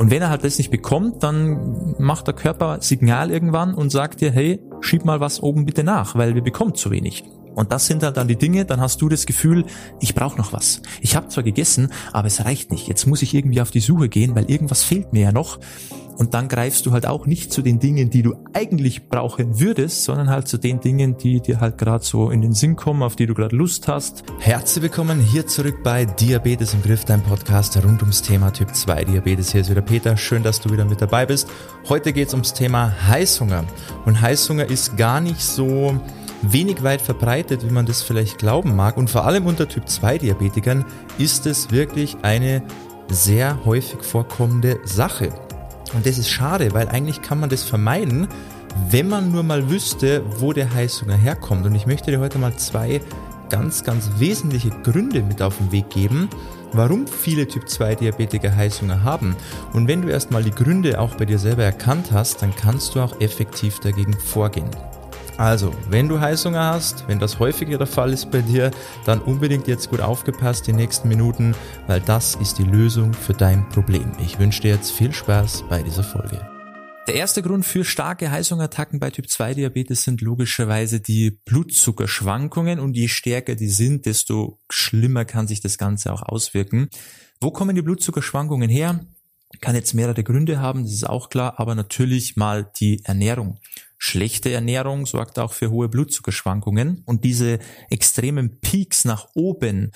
Und wenn er halt das nicht bekommt, dann macht der Körper Signal irgendwann und sagt dir, hey, schieb mal was oben bitte nach, weil wir bekommen zu wenig. Und das sind halt dann die Dinge, dann hast du das Gefühl, ich brauche noch was. Ich habe zwar gegessen, aber es reicht nicht. Jetzt muss ich irgendwie auf die Suche gehen, weil irgendwas fehlt mir ja noch. Und dann greifst du halt auch nicht zu den Dingen, die du eigentlich brauchen würdest, sondern halt zu den Dingen, die dir halt gerade so in den Sinn kommen, auf die du gerade Lust hast. Herzlich willkommen hier zurück bei Diabetes im Griff, dein Podcast rund ums Thema Typ 2 Diabetes. Hier ist wieder Peter. Schön, dass du wieder mit dabei bist. Heute geht es ums Thema Heißhunger. Und Heißhunger ist gar nicht so wenig weit verbreitet, wie man das vielleicht glauben mag. Und vor allem unter Typ 2 Diabetikern ist es wirklich eine sehr häufig vorkommende Sache. Und das ist schade, weil eigentlich kann man das vermeiden, wenn man nur mal wüsste, wo der Heißhunger herkommt. Und ich möchte dir heute mal zwei ganz, ganz wesentliche Gründe mit auf den Weg geben, warum viele Typ 2 Diabetiker Heißhunger haben. Und wenn du erstmal die Gründe auch bei dir selber erkannt hast, dann kannst du auch effektiv dagegen vorgehen. Also, wenn du Heißhunger hast, wenn das häufiger der Fall ist bei dir, dann unbedingt jetzt gut aufgepasst die nächsten Minuten, weil das ist die Lösung für dein Problem. Ich wünsche dir jetzt viel Spaß bei dieser Folge. Der erste Grund für starke Heißhungerattacken bei Typ 2 Diabetes sind logischerweise die Blutzuckerschwankungen und je stärker die sind, desto schlimmer kann sich das Ganze auch auswirken. Wo kommen die Blutzuckerschwankungen her? Kann jetzt mehrere Gründe haben, das ist auch klar, aber natürlich mal die Ernährung. Schlechte Ernährung sorgt auch für hohe Blutzuckerschwankungen. Und diese extremen Peaks nach oben,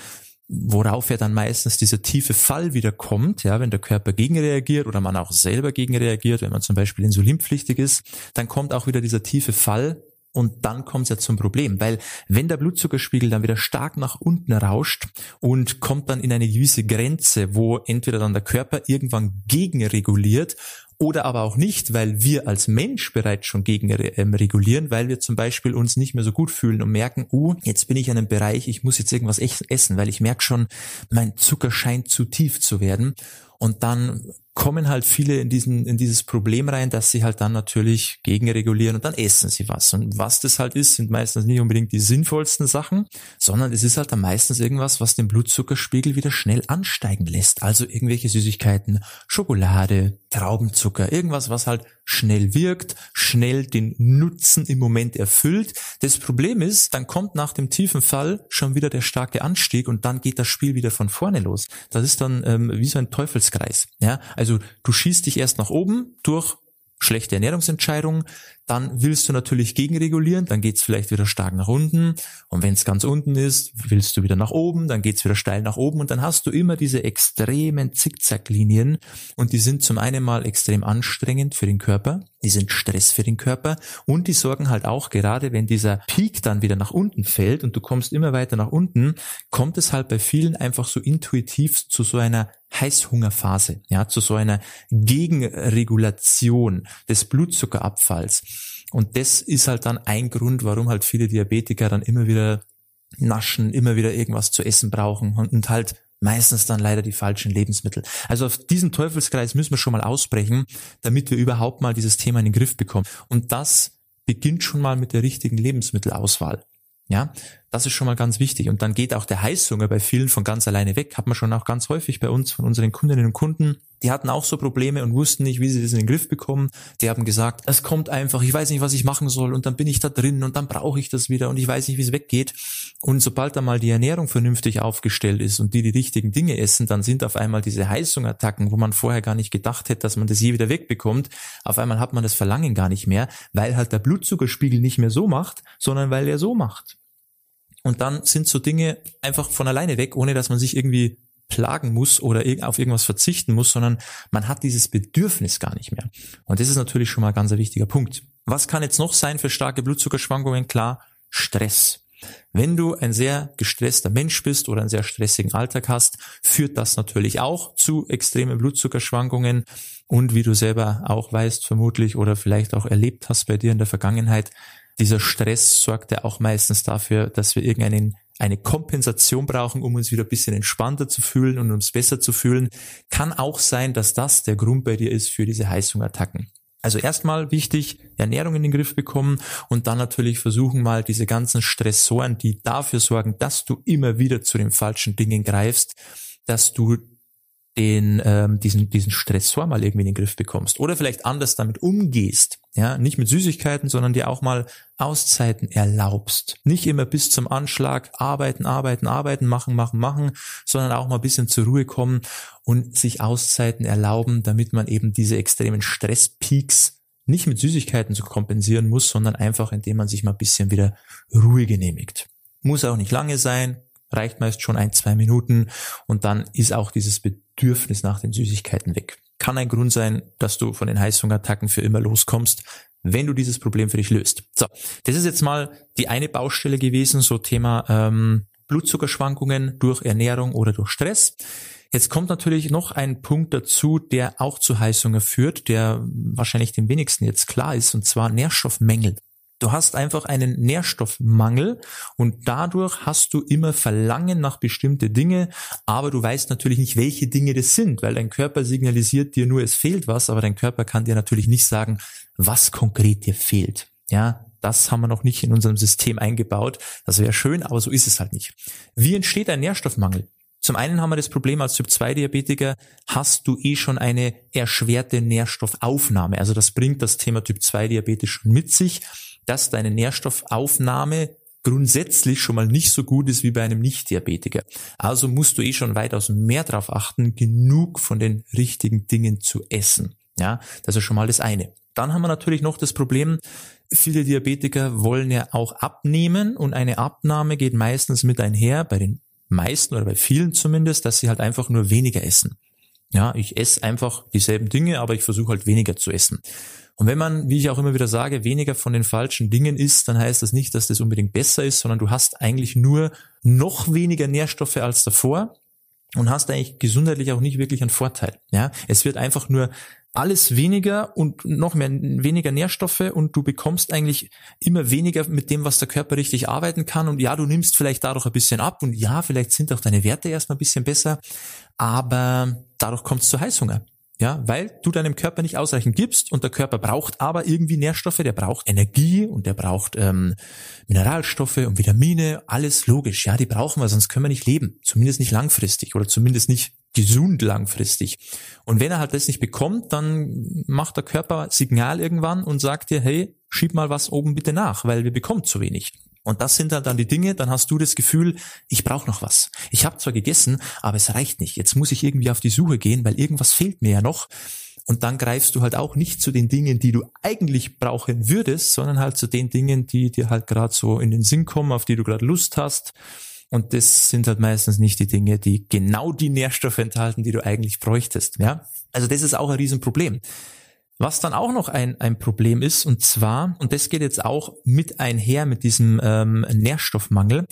worauf ja dann meistens dieser tiefe Fall wieder kommt, ja, wenn der Körper gegenreagiert oder man auch selber gegenreagiert, wenn man zum Beispiel insulinpflichtig ist, dann kommt auch wieder dieser tiefe Fall und dann kommt es ja zum Problem, weil wenn der Blutzuckerspiegel dann wieder stark nach unten rauscht und kommt dann in eine gewisse Grenze, wo entweder dann der Körper irgendwann gegenreguliert oder aber auch nicht, weil wir als Mensch bereits schon gegen ähm, regulieren, weil wir zum Beispiel uns nicht mehr so gut fühlen und merken, uh, jetzt bin ich in einem Bereich, ich muss jetzt irgendwas essen, weil ich merke schon, mein Zucker scheint zu tief zu werden. Und dann kommen halt viele in diesen, in dieses Problem rein, dass sie halt dann natürlich gegenregulieren und dann essen sie was. Und was das halt ist, sind meistens nicht unbedingt die sinnvollsten Sachen, sondern es ist halt dann meistens irgendwas, was den Blutzuckerspiegel wieder schnell ansteigen lässt. Also irgendwelche Süßigkeiten, Schokolade, Traubenzucker, irgendwas, was halt schnell wirkt, schnell den Nutzen im Moment erfüllt. Das Problem ist, dann kommt nach dem tiefen Fall schon wieder der starke Anstieg und dann geht das Spiel wieder von vorne los. Das ist dann ähm, wie so ein Teufelskreis. Ja, also du schießt dich erst nach oben durch schlechte Ernährungsentscheidungen, dann willst du natürlich gegenregulieren, dann geht's vielleicht wieder stark nach unten. Und wenn es ganz unten ist, willst du wieder nach oben, dann geht's wieder steil nach oben. Und dann hast du immer diese extremen Zickzacklinien. Und die sind zum einen mal extrem anstrengend für den Körper, die sind Stress für den Körper. Und die sorgen halt auch gerade, wenn dieser Peak dann wieder nach unten fällt und du kommst immer weiter nach unten, kommt es halt bei vielen einfach so intuitiv zu so einer Heißhungerphase, ja, zu so einer Gegenregulation des Blutzuckerabfalls. Und das ist halt dann ein Grund, warum halt viele Diabetiker dann immer wieder naschen, immer wieder irgendwas zu essen brauchen und halt meistens dann leider die falschen Lebensmittel. Also auf diesen Teufelskreis müssen wir schon mal ausbrechen, damit wir überhaupt mal dieses Thema in den Griff bekommen. Und das beginnt schon mal mit der richtigen Lebensmittelauswahl. Ja, das ist schon mal ganz wichtig. Und dann geht auch der Heißhunger bei vielen von ganz alleine weg. Hat man schon auch ganz häufig bei uns, von unseren Kundinnen und Kunden. Die hatten auch so Probleme und wussten nicht, wie sie das in den Griff bekommen. Die haben gesagt, es kommt einfach, ich weiß nicht, was ich machen soll und dann bin ich da drin und dann brauche ich das wieder und ich weiß nicht, wie es weggeht. Und sobald da mal die Ernährung vernünftig aufgestellt ist und die die richtigen Dinge essen, dann sind auf einmal diese Heißhungerattacken, wo man vorher gar nicht gedacht hätte, dass man das je wieder wegbekommt. Auf einmal hat man das Verlangen gar nicht mehr, weil halt der Blutzuckerspiegel nicht mehr so macht, sondern weil er so macht. Und dann sind so Dinge einfach von alleine weg, ohne dass man sich irgendwie plagen muss oder auf irgendwas verzichten muss, sondern man hat dieses Bedürfnis gar nicht mehr. Und das ist natürlich schon mal ein ganz wichtiger Punkt. Was kann jetzt noch sein für starke Blutzuckerschwankungen? Klar, Stress. Wenn du ein sehr gestresster Mensch bist oder einen sehr stressigen Alltag hast, führt das natürlich auch zu extremen Blutzuckerschwankungen. Und wie du selber auch weißt, vermutlich oder vielleicht auch erlebt hast bei dir in der Vergangenheit, dieser Stress sorgt ja auch meistens dafür, dass wir irgendeinen eine Kompensation brauchen, um uns wieder ein bisschen entspannter zu fühlen und uns besser zu fühlen. Kann auch sein, dass das der Grund bei dir ist für diese Heißhungerattacken. Also erstmal wichtig, Ernährung in den Griff bekommen und dann natürlich versuchen mal diese ganzen Stressoren, die dafür sorgen, dass du immer wieder zu den falschen Dingen greifst, dass du den ähm, diesen diesen Stressor mal irgendwie in den Griff bekommst. Oder vielleicht anders damit umgehst, ja, nicht mit Süßigkeiten, sondern dir auch mal Auszeiten erlaubst, nicht immer bis zum Anschlag arbeiten, arbeiten, arbeiten, machen, machen, machen, sondern auch mal ein bisschen zur Ruhe kommen und sich Auszeiten erlauben, damit man eben diese extremen Stresspeaks nicht mit Süßigkeiten zu kompensieren muss, sondern einfach, indem man sich mal ein bisschen wieder Ruhe genehmigt. Muss auch nicht lange sein, reicht meist schon ein, zwei Minuten und dann ist auch dieses Bedürfnis nach den Süßigkeiten weg. Kann ein Grund sein, dass du von den Heißhungerattacken für immer loskommst, wenn du dieses Problem für dich löst. So, das ist jetzt mal die eine Baustelle gewesen, so Thema ähm, Blutzuckerschwankungen durch Ernährung oder durch Stress. Jetzt kommt natürlich noch ein Punkt dazu, der auch zu Heißhunger führt, der wahrscheinlich dem wenigsten jetzt klar ist, und zwar Nährstoffmängel. Du hast einfach einen Nährstoffmangel und dadurch hast du immer Verlangen nach bestimmte Dinge, aber du weißt natürlich nicht, welche Dinge das sind, weil dein Körper signalisiert dir nur, es fehlt was, aber dein Körper kann dir natürlich nicht sagen, was konkret dir fehlt. Ja, das haben wir noch nicht in unserem System eingebaut. Das wäre schön, aber so ist es halt nicht. Wie entsteht ein Nährstoffmangel? Zum einen haben wir das Problem als Typ-2-Diabetiker, hast du eh schon eine erschwerte Nährstoffaufnahme. Also das bringt das Thema Typ-2-Diabetes schon mit sich dass deine Nährstoffaufnahme grundsätzlich schon mal nicht so gut ist wie bei einem Nicht-Diabetiker. Also musst du eh schon weitaus mehr darauf achten, genug von den richtigen Dingen zu essen. Ja, das ist schon mal das eine. Dann haben wir natürlich noch das Problem, viele Diabetiker wollen ja auch abnehmen und eine Abnahme geht meistens mit einher, bei den meisten oder bei vielen zumindest, dass sie halt einfach nur weniger essen. Ja, ich esse einfach dieselben Dinge, aber ich versuche halt weniger zu essen. Und wenn man, wie ich auch immer wieder sage, weniger von den falschen Dingen isst, dann heißt das nicht, dass das unbedingt besser ist, sondern du hast eigentlich nur noch weniger Nährstoffe als davor und hast eigentlich gesundheitlich auch nicht wirklich einen Vorteil. Ja, es wird einfach nur alles weniger und noch mehr weniger Nährstoffe und du bekommst eigentlich immer weniger mit dem, was der Körper richtig arbeiten kann. Und ja, du nimmst vielleicht dadurch ein bisschen ab und ja, vielleicht sind auch deine Werte erstmal ein bisschen besser, aber dadurch kommt es zu Heißhunger. Ja, weil du deinem Körper nicht ausreichend gibst und der Körper braucht aber irgendwie Nährstoffe, der braucht Energie und der braucht ähm, Mineralstoffe und Vitamine, alles logisch, ja, die brauchen wir, sonst können wir nicht leben, zumindest nicht langfristig oder zumindest nicht gesund langfristig. Und wenn er halt das nicht bekommt, dann macht der Körper Signal irgendwann und sagt dir, hey, schieb mal was oben bitte nach, weil wir bekommen zu wenig. Und das sind halt dann die Dinge, dann hast du das Gefühl, ich brauche noch was. Ich habe zwar gegessen, aber es reicht nicht. Jetzt muss ich irgendwie auf die Suche gehen, weil irgendwas fehlt mir ja noch. Und dann greifst du halt auch nicht zu den Dingen, die du eigentlich brauchen würdest, sondern halt zu den Dingen, die dir halt gerade so in den Sinn kommen, auf die du gerade Lust hast. Und das sind halt meistens nicht die Dinge, die genau die Nährstoffe enthalten, die du eigentlich bräuchtest. Ja, also das ist auch ein Riesenproblem. Was dann auch noch ein, ein Problem ist, und zwar, und das geht jetzt auch mit einher mit diesem ähm, Nährstoffmangel,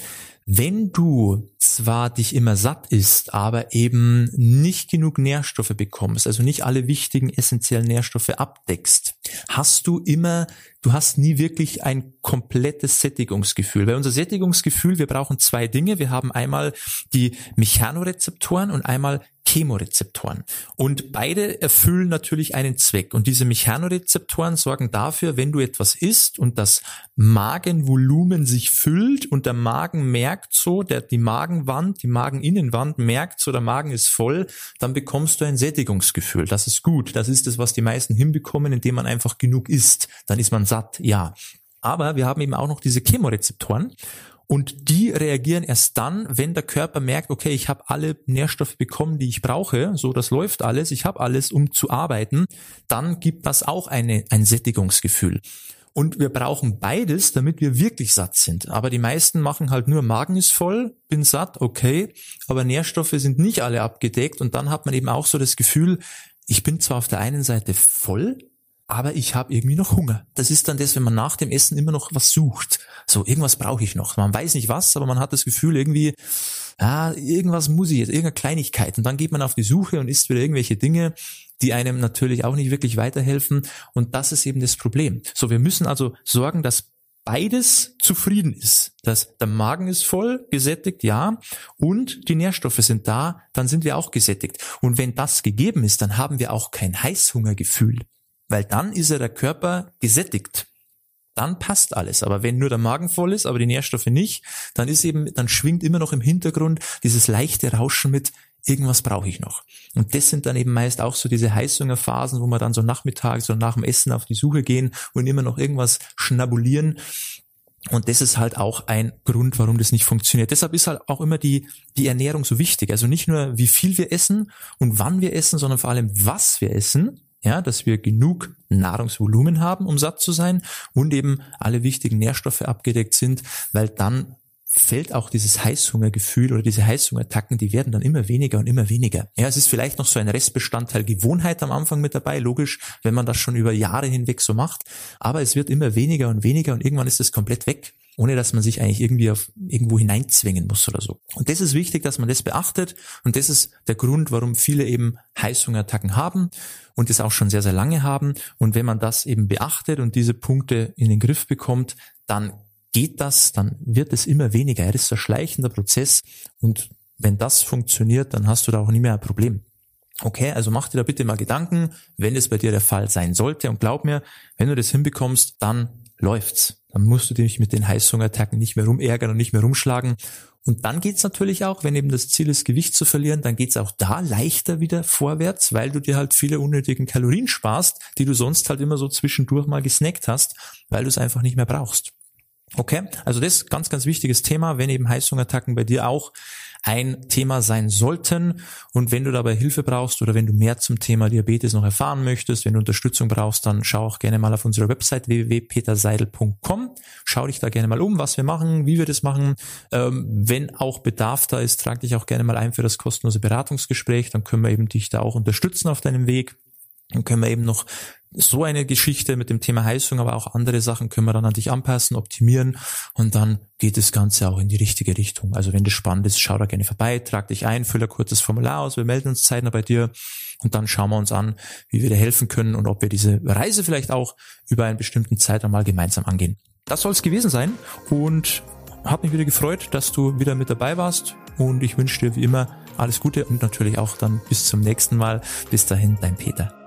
wenn du zwar dich immer satt isst, aber eben nicht genug Nährstoffe bekommst, also nicht alle wichtigen essentiellen Nährstoffe abdeckst, hast du immer, du hast nie wirklich ein komplettes Sättigungsgefühl. Weil unser Sättigungsgefühl, wir brauchen zwei Dinge. Wir haben einmal die Mechanorezeptoren und einmal Chemorezeptoren. Und beide erfüllen natürlich einen Zweck. Und diese Mechanorezeptoren sorgen dafür, wenn du etwas isst und das Magenvolumen sich füllt und der Magen merkt so, der, die Magenwand, die Mageninnenwand merkt so, der Magen ist voll, dann bekommst du ein Sättigungsgefühl. Das ist gut. Das ist das, was die meisten hinbekommen, indem man einfach genug isst. Dann ist man satt, ja. Aber wir haben eben auch noch diese Chemorezeptoren und die reagieren erst dann, wenn der Körper merkt, okay, ich habe alle Nährstoffe bekommen, die ich brauche, so das läuft alles, ich habe alles, um zu arbeiten, dann gibt das auch eine, ein Sättigungsgefühl. Und wir brauchen beides, damit wir wirklich satt sind. Aber die meisten machen halt nur Magen ist voll, bin satt, okay, aber Nährstoffe sind nicht alle abgedeckt und dann hat man eben auch so das Gefühl, ich bin zwar auf der einen Seite voll, aber ich habe irgendwie noch Hunger. Das ist dann das, wenn man nach dem Essen immer noch was sucht. So, irgendwas brauche ich noch. Man weiß nicht was, aber man hat das Gefühl irgendwie, ja, irgendwas muss ich jetzt, irgendeine Kleinigkeit. Und dann geht man auf die Suche und isst wieder irgendwelche Dinge, die einem natürlich auch nicht wirklich weiterhelfen. Und das ist eben das Problem. So, wir müssen also sorgen, dass beides zufrieden ist. Dass der Magen ist voll, gesättigt, ja, und die Nährstoffe sind da, dann sind wir auch gesättigt. Und wenn das gegeben ist, dann haben wir auch kein Heißhungergefühl weil dann ist ja der Körper gesättigt. Dann passt alles. Aber wenn nur der Magen voll ist, aber die Nährstoffe nicht, dann ist eben, dann schwingt immer noch im Hintergrund dieses leichte Rauschen mit, irgendwas brauche ich noch. Und das sind dann eben meist auch so diese Heißhungerphasen, wo wir dann so nachmittags oder nach dem Essen auf die Suche gehen und immer noch irgendwas schnabulieren. Und das ist halt auch ein Grund, warum das nicht funktioniert. Deshalb ist halt auch immer die, die Ernährung so wichtig. Also nicht nur, wie viel wir essen und wann wir essen, sondern vor allem, was wir essen. Ja, dass wir genug Nahrungsvolumen haben, um satt zu sein und eben alle wichtigen Nährstoffe abgedeckt sind, weil dann fällt auch dieses Heißhungergefühl oder diese Heißhungerattacken, die werden dann immer weniger und immer weniger. Ja, es ist vielleicht noch so ein Restbestandteil Gewohnheit am Anfang mit dabei, logisch, wenn man das schon über Jahre hinweg so macht, aber es wird immer weniger und weniger und irgendwann ist es komplett weg ohne dass man sich eigentlich irgendwie auf irgendwo hineinzwingen muss oder so. Und das ist wichtig, dass man das beachtet und das ist der Grund, warum viele eben Heißhungerattacken haben und das auch schon sehr, sehr lange haben. Und wenn man das eben beachtet und diese Punkte in den Griff bekommt, dann geht das, dann wird es immer weniger. Es ist ein schleichender Prozess und wenn das funktioniert, dann hast du da auch nie mehr ein Problem. Okay, also mach dir da bitte mal Gedanken, wenn es bei dir der Fall sein sollte und glaub mir, wenn du das hinbekommst, dann läuft's. Dann musst du dich mit den Heißhungerattacken nicht mehr rumärgern und nicht mehr rumschlagen. Und dann geht's natürlich auch, wenn eben das Ziel ist, Gewicht zu verlieren, dann geht's auch da leichter wieder vorwärts, weil du dir halt viele unnötigen Kalorien sparst, die du sonst halt immer so zwischendurch mal gesnackt hast, weil du es einfach nicht mehr brauchst. Okay, also das ganz, ganz wichtiges Thema, wenn eben Heißhungerattacken bei dir auch ein Thema sein sollten. Und wenn du dabei Hilfe brauchst oder wenn du mehr zum Thema Diabetes noch erfahren möchtest, wenn du Unterstützung brauchst, dann schau auch gerne mal auf unserer Website www.peterseidel.com. Schau dich da gerne mal um, was wir machen, wie wir das machen. Ähm, wenn auch Bedarf da ist, trag dich auch gerne mal ein für das kostenlose Beratungsgespräch. Dann können wir eben dich da auch unterstützen auf deinem Weg. Dann können wir eben noch so eine Geschichte mit dem Thema Heißung, aber auch andere Sachen können wir dann an dich anpassen, optimieren und dann geht das Ganze auch in die richtige Richtung. Also wenn das spannend ist, schau da gerne vorbei, trag dich ein, fülle ein kurzes Formular aus, wir melden uns zeitnah bei dir und dann schauen wir uns an, wie wir dir helfen können und ob wir diese Reise vielleicht auch über einen bestimmten Zeitraum mal gemeinsam angehen. Das soll es gewesen sein und hat mich wieder gefreut, dass du wieder mit dabei warst und ich wünsche dir wie immer alles Gute und natürlich auch dann bis zum nächsten Mal. Bis dahin, dein Peter.